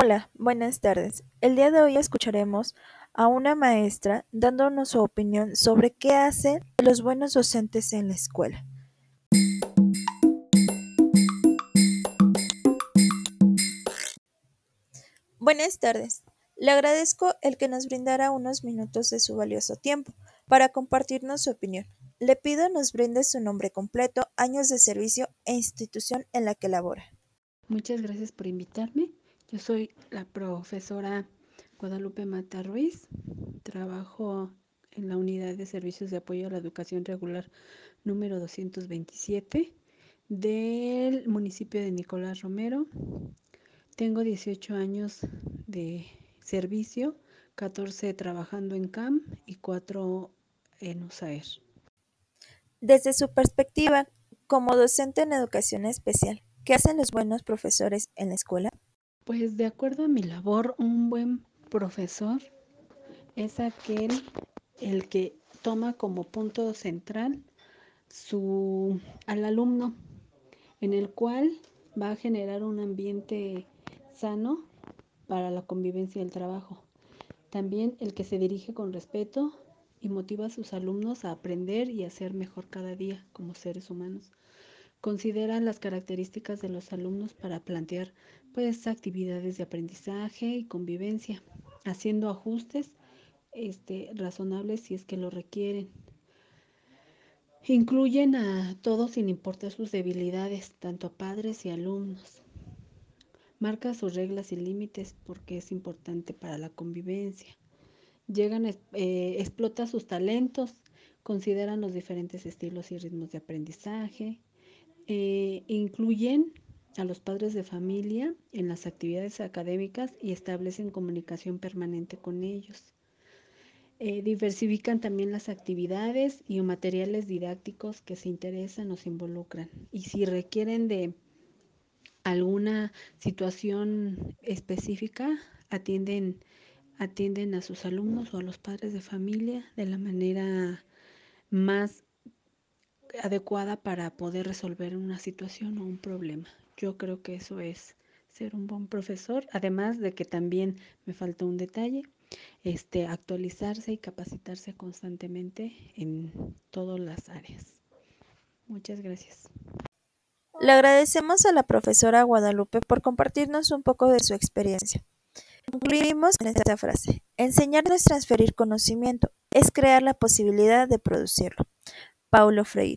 Hola, buenas tardes. El día de hoy escucharemos a una maestra dándonos su opinión sobre qué hacen los buenos docentes en la escuela. Buenas tardes. Le agradezco el que nos brindara unos minutos de su valioso tiempo para compartirnos su opinión. Le pido nos brinde su nombre completo, años de servicio e institución en la que labora. Muchas gracias por invitarme. Yo soy la profesora Guadalupe Mata Ruiz. Trabajo en la unidad de servicios de apoyo a la educación regular número 227 del municipio de Nicolás Romero. Tengo 18 años de servicio, 14 trabajando en CAM y 4 en USAER. Desde su perspectiva, como docente en educación especial, ¿qué hacen los buenos profesores en la escuela? Pues de acuerdo a mi labor, un buen profesor es aquel el que toma como punto central su, al alumno, en el cual va a generar un ambiente sano para la convivencia y el trabajo. También el que se dirige con respeto y motiva a sus alumnos a aprender y a ser mejor cada día como seres humanos. Considera las características de los alumnos para plantear pues actividades de aprendizaje y convivencia, haciendo ajustes este, razonables si es que lo requieren. Incluyen a todos sin importar sus debilidades, tanto a padres y alumnos. Marca sus reglas y límites porque es importante para la convivencia. Llegan, eh, explota sus talentos, consideran los diferentes estilos y ritmos de aprendizaje, eh, incluyen a los padres de familia en las actividades académicas y establecen comunicación permanente con ellos. Eh, diversifican también las actividades y materiales didácticos que se interesan o se involucran. Y si requieren de alguna situación específica, atienden, atienden a sus alumnos o a los padres de familia de la manera más adecuada para poder resolver una situación o un problema. Yo creo que eso es ser un buen profesor, además de que también me falta un detalle, este actualizarse y capacitarse constantemente en todas las áreas. Muchas gracias. Le agradecemos a la profesora Guadalupe por compartirnos un poco de su experiencia. Concluimos con esta frase. Enseñar no es transferir conocimiento, es crear la posibilidad de producirlo. Paulo Freire